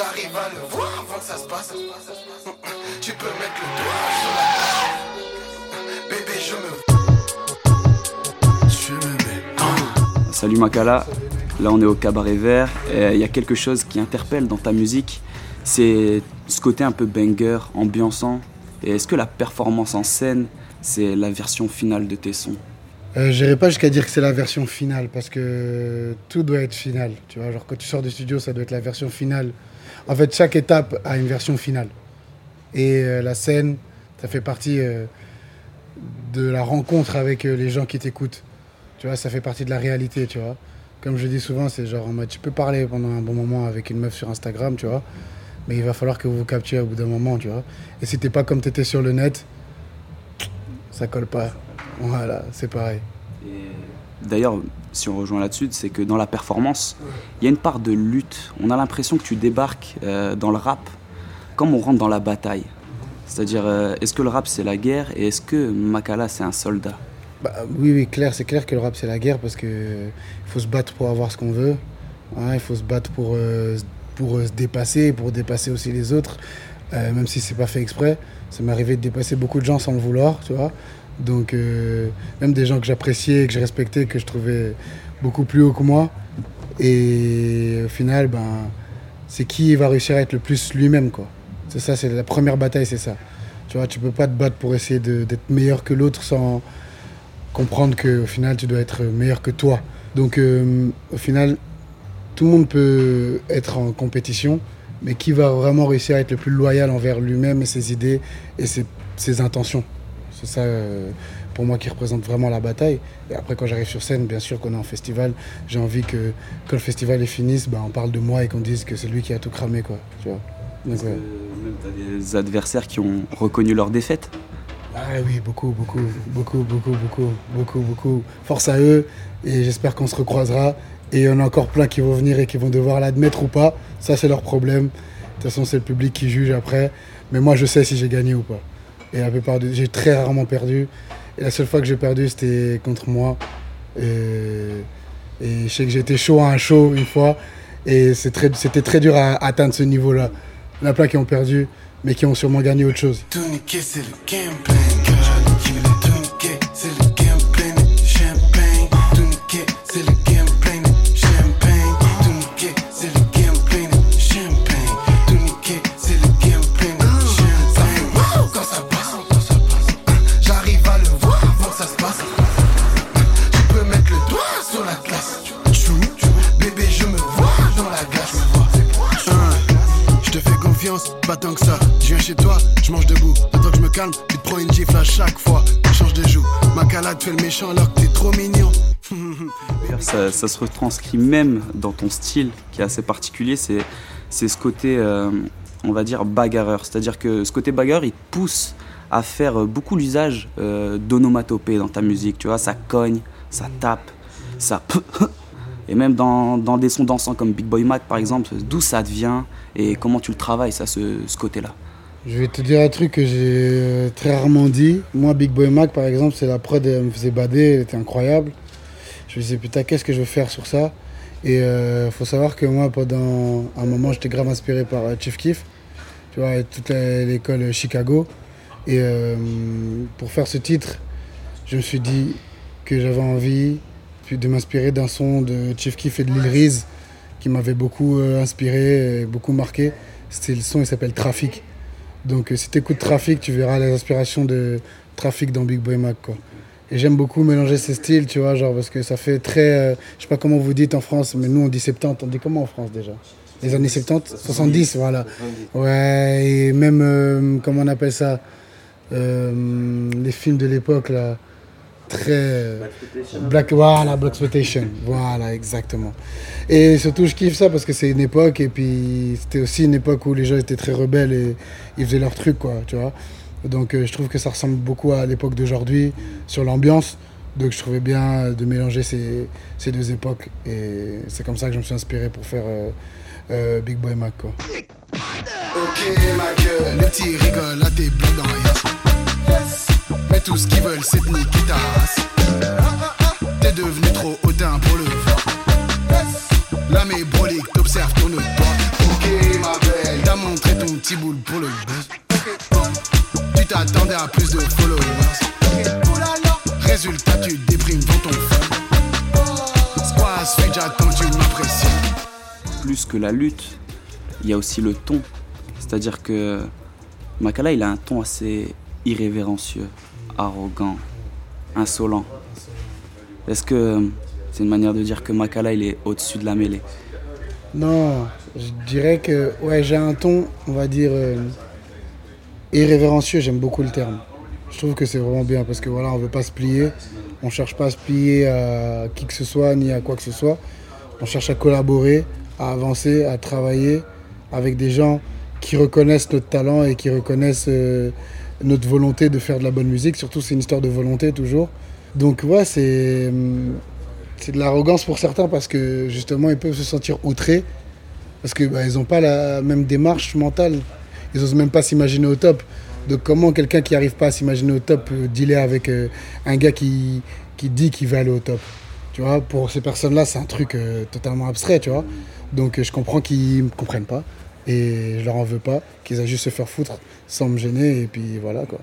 J'arrive à le voir avant que ça se passe. Tu peux mettre le doigt sur la Bébé, je me. Je suis bébé. Salut Makala, là on est au Cabaret Vert il y a quelque chose qui interpelle dans ta musique, c'est ce côté un peu banger, ambiançant. Et est-ce que la performance en scène, c'est la version finale de tes sons? Euh, J'irai pas jusqu'à dire que c'est la version finale parce que tout doit être final. Tu vois, quand tu sors du studio, ça doit être la version finale. En fait, chaque étape a une version finale. Et euh, la scène, ça fait partie euh, de la rencontre avec euh, les gens qui t'écoutent. Tu vois, ça fait partie de la réalité, tu vois. Comme je dis souvent, c'est genre en mode, tu peux parler pendant un bon moment avec une meuf sur Instagram, tu vois. Mais il va falloir que vous vous captiez au bout d'un moment, tu vois. Et si t'es pas comme t'étais sur le net, ça colle pas. Voilà, c'est pareil. D'ailleurs, si on rejoint là-dessus, c'est que dans la performance, il y a une part de lutte. On a l'impression que tu débarques euh, dans le rap comme on rentre dans la bataille. C'est-à-dire, euh, est-ce que le rap c'est la guerre et est-ce que Makala c'est un soldat? Bah, oui, oui, clair, c'est clair que le rap c'est la guerre parce que euh, il faut se battre pour avoir ce qu'on veut. hein, il faut se battre pour, euh, pour se dépasser, pour dépasser aussi les autres, même si c'est pas fait exprès. Ça m'est arrivé de dépasser beaucoup de gens sans le vouloir, tu vois. Donc, euh, même des gens que j'appréciais, que je respectais, que je trouvais beaucoup plus haut que moi. Et au final, ben, c'est qui va réussir à être le plus lui-même, quoi. C'est ça, c'est la première bataille, c'est ça. Tu vois, tu peux pas te battre pour essayer d'être meilleur que l'autre sans comprendre qu'au final, tu dois être meilleur que toi. Donc, euh, au final, tout le monde peut être en compétition, mais qui va vraiment réussir à être le plus loyal envers lui-même et ses idées et ses intentions? C'est ça, euh, pour moi, qui représente vraiment la bataille. Et après, quand j'arrive sur scène, bien sûr qu'on est en festival, j'ai envie que quand le festival est fini, ben, on parle de moi et qu'on dise que c'est lui qui a tout cramé, quoi. Tu vois Donc, Est-ce que ouais. même t'as des adversaires qui ont reconnu leur défaite Ah oui, beaucoup, beaucoup, beaucoup, beaucoup, beaucoup, beaucoup, beaucoup. Force à eux et j'espère qu'on se recroisera. Et il y en a encore plein qui vont venir et qui vont devoir l'admettre ou pas. Ça, c'est leur problème. De toute façon, c'est le public qui juge après. Mais moi, je sais si j'ai gagné ou pas. Et la plupart de... j'ai très rarement perdu. Et la seule fois que j'ai perdu, c'était contre moi. Et, je sais que été chaud à un show une fois. Et c'est très- c'était très dur à atteindre ce niveau-là. Il y en a plein qui ont perdu, mais qui ont sûrement gagné autre chose. C'est le pas tant que ça. Je viens chez toi, je mange debout. Attends que je me calme, tu te prends une gifle à chaque fois. Tu changes de joue. Ma calade fait le méchant alors que t'es trop mignon. ça, ça se retranscrit même dans ton style qui est assez particulier. C'est, c'est ce côté, euh, on va dire, bagarreur. C'est-à-dire que ce côté bagarreur, il te pousse à faire euh, beaucoup l'usage euh, d'onomatopée dans ta musique. Tu vois, ça cogne, ça tape, ça. Et même dans, dans des sons dansants comme Big Boy Mac, par exemple, d'où ça devient et comment tu le travailles, ça, ce, côté-là. Je vais te dire un truc que j'ai euh, très rarement dit. Moi, Big Boy Mac, par exemple, c'est la prod, elle me faisait bader, elle était incroyable. Je me disais, putain, qu'est-ce que je vais faire sur ça? Et il faut savoir que moi, pendant un moment, j'étais grave inspiré par euh, Chief Keef, tu vois, toute l'école Chicago. Et euh, pour faire ce titre, je me suis dit que j'avais envie puis de m'inspirer d'un son de Chief Keef et de Lil Reese qui m'avait beaucoup euh, inspiré, et beaucoup marqué. C'était le son, il s'appelle Trafic. Donc euh, si tu écoutes Trafic, tu verras les inspirations de Trafic dans Big Boy Mac. Quoi. Et j'aime beaucoup mélanger ces styles, tu vois, genre parce que ça fait très... euh, je sais pas comment vous dites en France, mais nous on dit 70, on dit comment en France déjà? Les années 70 70, voilà. Ouais, et même, euh, comment on appelle ça? Euh, Les films de l'époque, là, très... Black, voilà, Black Exploitation. Voilà, exactement. Et surtout, je kiffe ça parce que c'est une époque, et puis c'était aussi une époque où les gens étaient très rebelles et ils faisaient leur truc, quoi, tu vois. Donc euh, je trouve que ça ressemble beaucoup à l'époque d'aujourd'hui sur l'ambiance. Donc je trouvais bien de mélanger ces, ces deux époques. Et c'est comme ça que je me suis inspiré pour faire euh, euh, Big Boy Mac, quoi. Ok, ma gueule. Les petits rigolent à tes blagues dans. Mais tout ce qu'ils veulent, c'est te niquer ta race. T'es devenu trop hautain pour le voir. Là, mes broliques t'observent, tourne pas. Ok, ma belle. montrer ton petit boule pour le buzz. Tu t'attendais à plus de followers. Résultat, tu déprimes dans ton fond. Squash, fait j'attends, tu m'apprécies. Plus que la lutte, il y a aussi le ton. C'est-à-dire que Makala, il a un ton assez irrévérencieux, arrogant, insolent. Est-ce que c'est une manière de dire que Makala, il est au-dessus de la mêlée? Non, je dirais que ouais, j'ai un ton, on va dire, euh, irrévérencieux, j'aime beaucoup le terme. Je trouve que c'est vraiment bien parce que voilà, on veut pas se plier, on cherche pas à se plier à qui que ce soit ni à quoi que ce soit. On cherche à collaborer, à avancer, à travailler avec des gens qui reconnaissent notre talent et qui reconnaissent euh, notre volonté de faire de la bonne musique. Surtout, c'est une histoire de volonté toujours. Donc, ouais, c'est hum, c'est de l'arrogance pour certains parce que justement, ils peuvent se sentir outrés parce que bah, n'ont pas la même démarche mentale. Ils n'osent même pas s'imaginer au top. Donc, comment quelqu'un qui n'arrive pas à s'imaginer au top peut dealer avec euh, un gars qui, qui dit qu'il veut aller au top Tu vois, pour ces personnes-là, c'est un truc euh, totalement abstrait, tu vois. Donc, euh, je comprends qu'ils ne comprennent pas et je leur en veux pas, qu'ils aient juste se faire foutre sans me gêner et puis voilà quoi.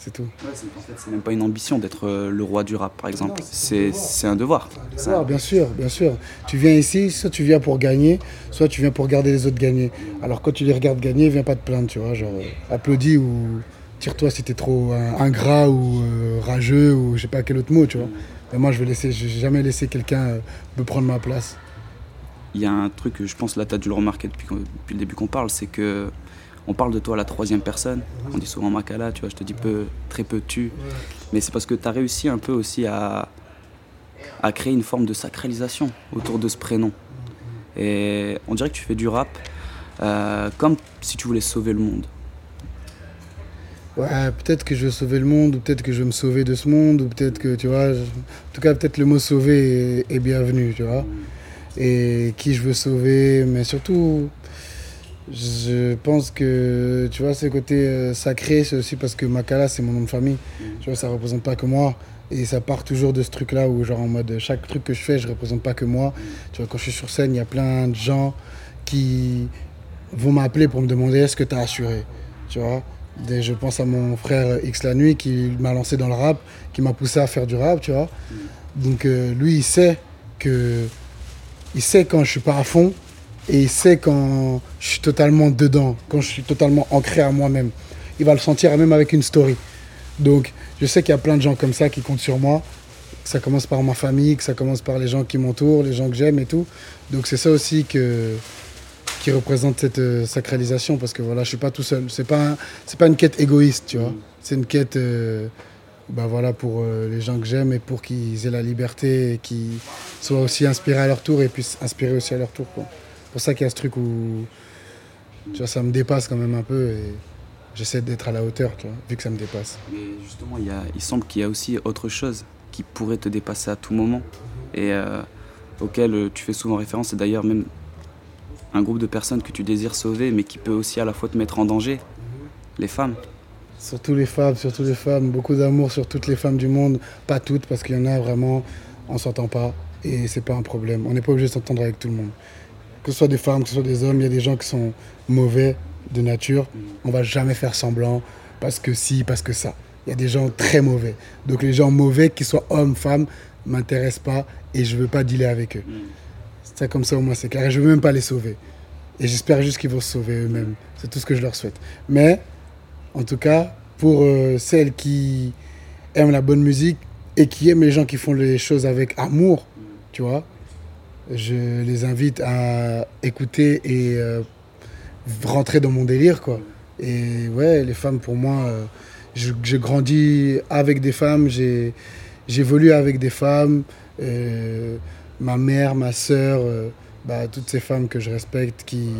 C'est tout. En fait, c'est même pas une ambition d'être euh, le roi du rap, par exemple. C'est un devoir. C'est un- Ah, bien sûr, bien sûr. Tu viens ici, soit tu viens pour gagner, soit tu viens pour regarder les autres gagner. Alors quand tu les regardes gagner, viens pas te plaindre, tu vois. Genre, euh, applaudis ou tire-toi si t'es trop ingrat ou euh, rageux ou je sais pas quel autre mot, tu vois. Mais moi, je vais laisser, je vais jamais laisser quelqu'un me prendre ma place. Il y a un truc je pense là, tu as dû le remarquer depuis, le début qu'on parle, c'est que on parle de toi à la troisième personne. On dit souvent Makala, tu vois, je te dis peu, très peu tu. Mais c'est parce que tu as réussi un peu aussi à, créer une forme de sacralisation autour de ce prénom. Et on dirait que tu fais du rap euh, comme si tu voulais sauver le monde. Ouais, peut-être que je veux sauver le monde, ou peut-être que je veux me sauver de ce monde, ou peut-être que, tu vois, en tout cas, peut-être le mot sauver est, est bienvenu, tu vois. Et qui je veux sauver, mais surtout, je pense que, tu vois, ce côté euh, sacré, c'est aussi parce que Makala, c'est mon nom de famille. Tu vois, ça représente pas que moi. Et ça part toujours de ce truc-là où, genre, en mode, chaque truc que je fais, je représente pas que moi. Tu vois, quand je suis sur scène, il y a plein de gens qui vont m'appeler pour me demander est-ce que tu as assuré, tu vois? Des- je pense à mon frère X la nuit qui m'a lancé dans le rap, qui m'a poussé à faire du rap, tu vois? Donc euh, lui, il sait que il sait quand je suis pas à fond et il sait quand je suis totalement dedans, quand je suis totalement ancré à moi-même. Il va le sentir même avec une story. Donc je sais qu'il y a plein de gens comme ça qui comptent sur moi. Que ça commence par ma famille, que ça commence par les gens qui m'entourent, les gens que j'aime et tout. Donc c'est ça aussi que qui représente cette euh, sacralisation parce que voilà, je suis pas tout seul. C'est pas c'est pas une quête égoïste, tu vois. C'est une quête euh, bah voilà pour euh, les gens que j'aime et pour qu'ils aient la liberté et qu'ils soient aussi inspirés à leur tour et puissent inspirer aussi à leur tour. C'est pour ça qu'il y a ce truc où tu vois ça me dépasse quand même un peu et j'essaie d'être à la hauteur, vu que ça me dépasse. Mais justement, il semble qu'il y a aussi autre chose qui pourrait te dépasser à tout moment et euh, auquel euh, tu fais souvent référence. Et d'ailleurs, même un groupe de personnes que tu désires sauver, mais qui peut aussi à la fois te mettre en danger, les femmes. Surtout les femmes, surtout les femmes, beaucoup d'amour sur toutes les femmes du monde, pas toutes parce qu'il y en a vraiment, on s'entend pas et c'est pas un problème. On n'est pas obligé de s'entendre avec tout le monde. Que ce soit des femmes, que ce soit des hommes, il y a des gens qui sont mauvais de nature. On va jamais faire semblant parce que si, parce que ça. Il y a des gens très mauvais. Donc les gens mauvais, qu'ils soient hommes, femmes, m'intéressent pas et je veux pas dealer avec eux. C'est ça comme ça au moins c'est clair. Et je veux même pas les sauver. Et j'espère juste qu'ils vont se sauver eux-mêmes. C'est tout ce que je leur souhaite. Mais en tout cas, pour euh, celles qui aiment la bonne musique et qui aiment les gens qui font les choses avec amour, tu vois, je les invite à écouter et euh, rentrer dans mon délire, quoi. Et ouais, les femmes, pour moi, euh, j'ai grandi avec des femmes, j'évolue avec des femmes, ma mère, ma sœur, bah, toutes ces femmes que je respecte, qui,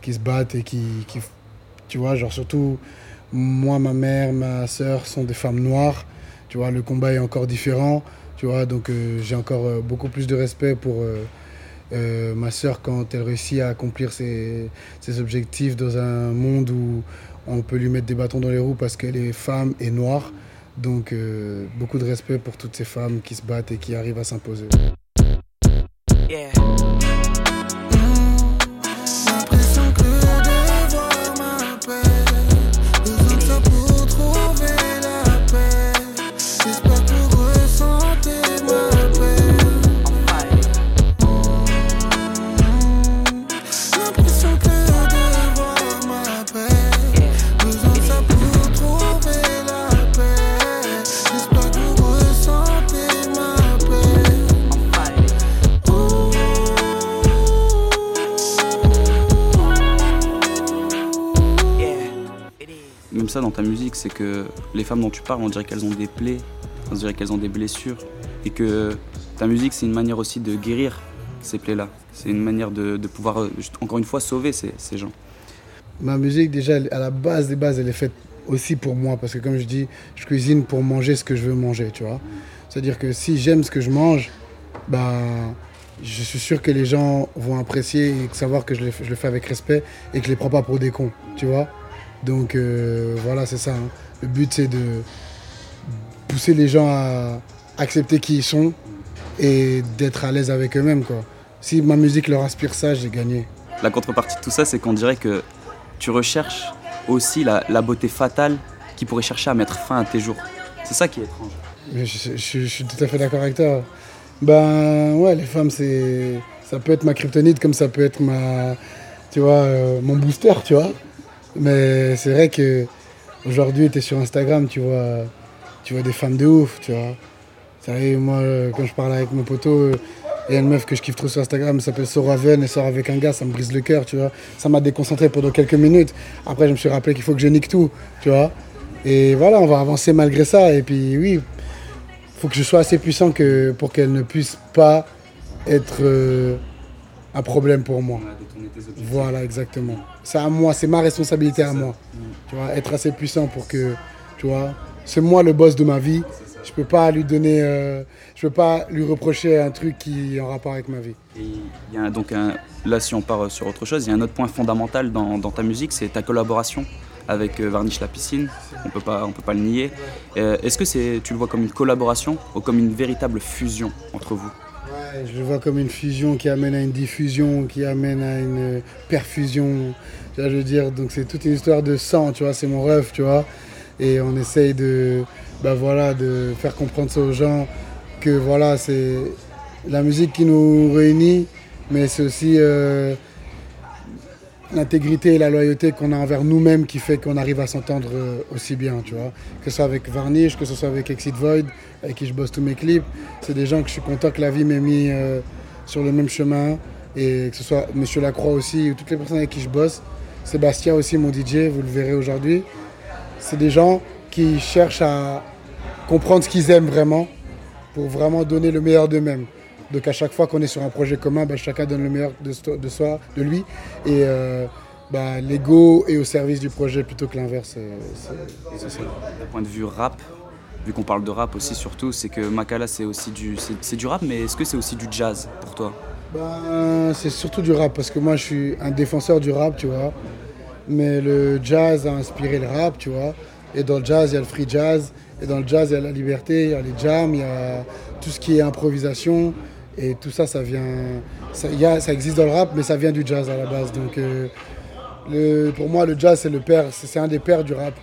qui se battent et qui, qui, tu vois, genre surtout, moi, ma mère, ma sœur sont des femmes noires, tu vois, le combat est encore différent, tu vois, donc euh, j'ai encore euh, beaucoup plus de respect pour euh, ma sœur quand elle réussit à accomplir ses, objectifs dans un monde où on peut lui mettre des bâtons dans les roues parce qu'elle est femme et noire. Donc beaucoup de respect pour toutes ces femmes qui se battent et qui arrivent à s'imposer. Ta musique, c'est que les femmes dont tu parles, on dirait qu'elles ont des plaies, on dirait qu'elles ont des blessures, et que ta musique, c'est une manière aussi de guérir ces plaies-là. C'est une manière de, pouvoir, euh, encore une fois, sauver ces, gens. Ma musique, déjà, à la base des bases, elle est faite aussi pour moi. Parce que, comme je dis, je cuisine pour manger ce que je veux manger, tu vois. C'est-à-dire que si j'aime ce que je mange, bah, je suis sûr que les gens vont apprécier et savoir que je le, je le fais avec respect et que je les prends pas pour des cons, tu vois. Donc, euh, voilà, c'est ça. hein. Le but, c'est de pousser les gens à accepter qui ils sont et d'être à l'aise avec eux-mêmes, quoi. Si ma musique leur inspire ça, j'ai gagné. La contrepartie de tout ça, c'est qu'on dirait que tu recherches aussi la, la beauté fatale qui pourrait chercher à mettre fin à tes jours. C'est ça qui est étrange. Mais je, je- je suis tout à fait d'accord avec toi. Ben ouais, les femmes, c'est, ça peut être ma kryptonite comme ça peut être ma, tu vois, euh, mon booster, tu vois. Mais c'est vrai que aujourd'hui, tu es sur Instagram, tu vois, tu vois des femmes de ouf, tu vois. Est, moi, quand je parle avec mon poteau, il y a une meuf que je kiffe trop sur Instagram, elle s'appelle Soraven, elle sort avec un gars, ça me brise le cœur, tu vois. Ça m'a déconcentré pendant quelques minutes. Après, je me suis rappelé qu'il faut que je nique tout, tu vois. Et voilà, on va avancer malgré ça. Et puis, oui, faut que je sois assez puissant que, pour qu'elle ne puisse pas être euh, un problème pour moi. Voilà, exactement. C'est à moi, c'est ma responsabilité à moi. Tu vois, être assez puissant pour que, tu vois, c'est moi le boss de ma vie. Je peux pas lui donner, euh, je peux pas lui reprocher un truc qui est en rapport avec ma vie. Et il y a donc un, là, si on part sur autre chose, il y a un autre point fondamental dans, dans ta musique, c'est ta collaboration avec euh, Varnish la piscine. On peut pas, on peut pas le nier. Euh, Est-ce que c'est, tu le vois comme une collaboration ou comme une véritable fusion entre vous? Je le vois comme une fusion qui amène à une diffusion, qui amène à une euh, perfusion. Dire, donc c'est toute une histoire de sang, tu vois, c'est mon rêve, tu vois. Et on essaye de, bah voilà, de faire comprendre aux gens que voilà, c'est la musique qui nous réunit, mais c'est aussi euh, l'intégrité et la loyauté qu'on a envers nous-mêmes qui fait qu'on arrive à s'entendre euh, aussi bien, tu vois. Que ce soit avec Varnish, que ce soit avec Exit Void, avec qui je bosse tous mes clips. C'est des gens que je suis content que la vie m'ait mis euh, sur le même chemin. Et que ce soit Monsieur Lacroix aussi, ou toutes les personnes avec qui je bosse. Sébastien aussi, mon DJ, vous le verrez aujourd'hui. C'est des gens qui cherchent à comprendre ce qu'ils aiment vraiment pour vraiment donner le meilleur d'eux-mêmes. Donc à chaque fois qu'on est sur un projet commun, bah, chacun donne le meilleur de, soi, de lui. Et euh, bah, l'ego est au service du projet plutôt que l'inverse. euh. D'un point de vue rap, vu qu'on parle de rap aussi surtout, c'est que Makala c'est aussi du, c'est, du rap, mais est-ce que c'est aussi du jazz pour toi? Ben, c'est surtout du rap parce que moi je suis un défenseur du rap, tu vois. Mais le jazz a inspiré le rap, tu vois. Et dans le jazz, il y a le free jazz. Et dans le jazz, il y a la liberté, il y a les jams, il y a tout ce qui est improvisation. Et tout ça, ça vient. Ça, y a- ça existe dans le rap, mais ça vient du jazz à la base. Donc, euh, pour moi, le jazz, c'est le père, c'est un des pères du rap.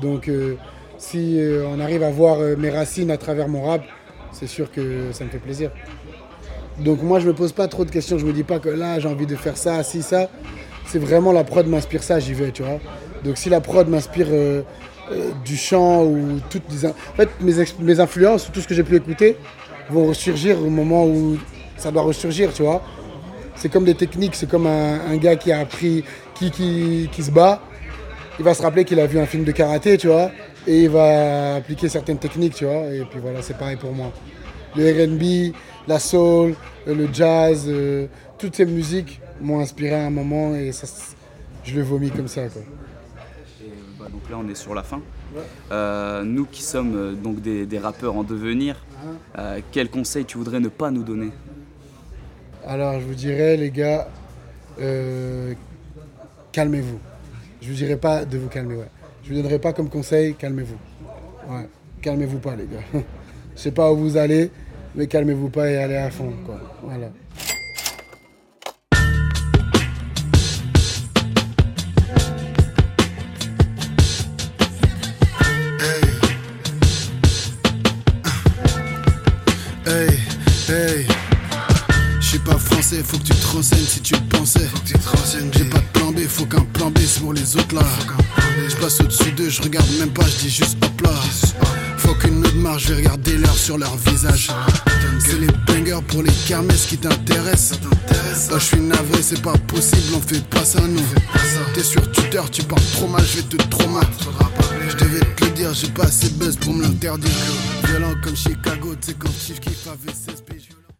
Donc, euh, si euh, on arrive à voir mes racines à travers mon rap, c'est sûr que ça me fait plaisir. Donc moi je me pose pas trop de questions, je me dis pas que là j'ai envie de faire ça, si ça. C'est vraiment la prod m'inspire ça, j'y vais, tu vois. Donc si la prod m'inspire du chant ou toutes En fait mes influences, tout ce que j'ai pu écouter vont ressurgir au moment où ça doit ressurgir, tu vois. C'est comme des techniques, c'est comme un, gars qui a appris, qui, qui, qui se bat, il va se rappeler qu'il a vu un film de karaté, tu vois, et il va appliquer certaines techniques, tu vois, et puis voilà, c'est pareil pour moi. Le RB, la soul, euh, le jazz, euh, toutes ces musiques m'ont inspiré à un moment et ça, je le vomis comme ça, quoi. Et, bah, donc là, on est sur la fin. Euh, nous qui sommes euh, donc des, rappeurs en devenir, euh, quel conseil tu voudrais ne pas nous donner? Alors, je vous dirais, les gars, euh, calmez-vous. Je vous dirais pas de vous calmer, ouais. Je vous donnerai pas comme conseil, calmez-vous. Calmez-vous pas, les gars. Je sais pas où vous allez, mais calmez-vous pas et allez à fond. Voilà. Je suis pas français, faut que tu te renseignes si tu pensais. J'ai pas de plan B, faut qu'un plan B c'est pour les autres là. Je passe au-dessus d'eux, je regarde même pas, je dis juste hop là. Faut qu'une autre marche, je vais regarder l'heure sur leur visage. C'est les bangers pour les kermesses qui t'intéressent. Oh, je suis navré, c'est pas possible, on fait pas ça nous. T'es sur Twitter, tu parles trop mal, je vais te traumater. Je devais te le dire, j'ai pas assez de buzz pour me l'interdire. Violent comme Chicago, tu sais quand Chief kiffe avec 16